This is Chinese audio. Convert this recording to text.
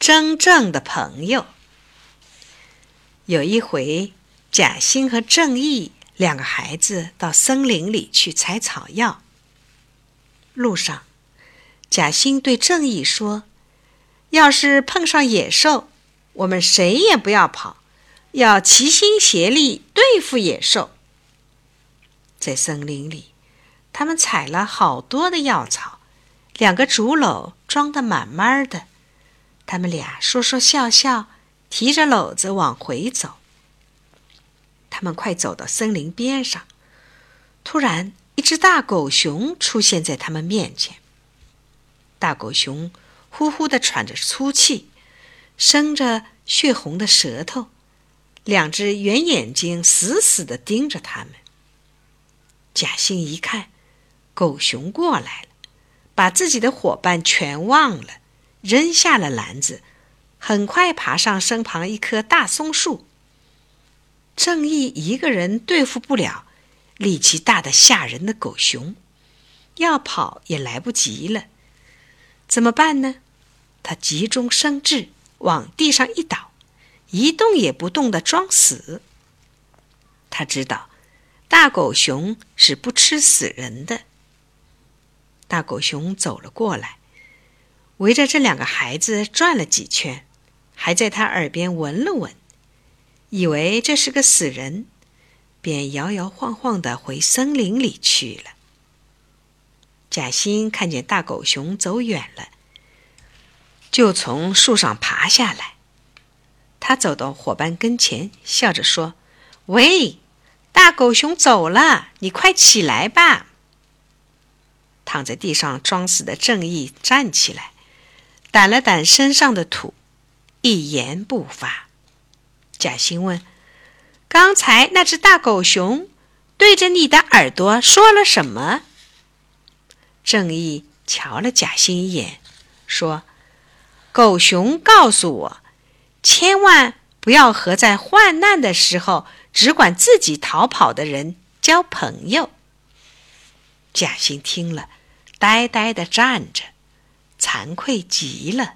真正的朋友。有一回，贾兴和正义两个孩子到森林里去采草药。路上，贾兴对正义说：“要是碰上野兽，我们谁也不要跑，要齐心协力对付野兽。”在森林里，他们采了好多的药草，两个竹篓装得满满的。他们俩说说笑笑，提着篓子往回走。他们快走到森林边上，突然，一只大狗熊出现在他们面前。大狗熊呼呼的喘着粗气，伸着血红的舌头，两只圆眼睛死死的盯着他们。贾兴一看，狗熊过来了，把自己的伙伴全忘了。扔下了篮子，很快爬上身旁一棵大松树。正义一个人对付不了力气大的吓人的狗熊，要跑也来不及了。怎么办呢？他急中生智，往地上一倒，一动也不动的装死。他知道，大狗熊是不吃死人的。大狗熊走了过来。围着这两个孩子转了几圈，还在他耳边闻了闻，以为这是个死人，便摇摇晃晃的回森林里去了。贾欣看见大狗熊走远了，就从树上爬下来。他走到伙伴跟前，笑着说：“喂，大狗熊走了，你快起来吧。”躺在地上装死的正义站起来。掸了掸身上的土，一言不发。贾兴问：“刚才那只大狗熊对着你的耳朵说了什么？”正义瞧了贾欣一眼，说：“狗熊告诉我，千万不要和在患难的时候只管自己逃跑的人交朋友。”贾欣听了，呆呆的站着。惭愧极了。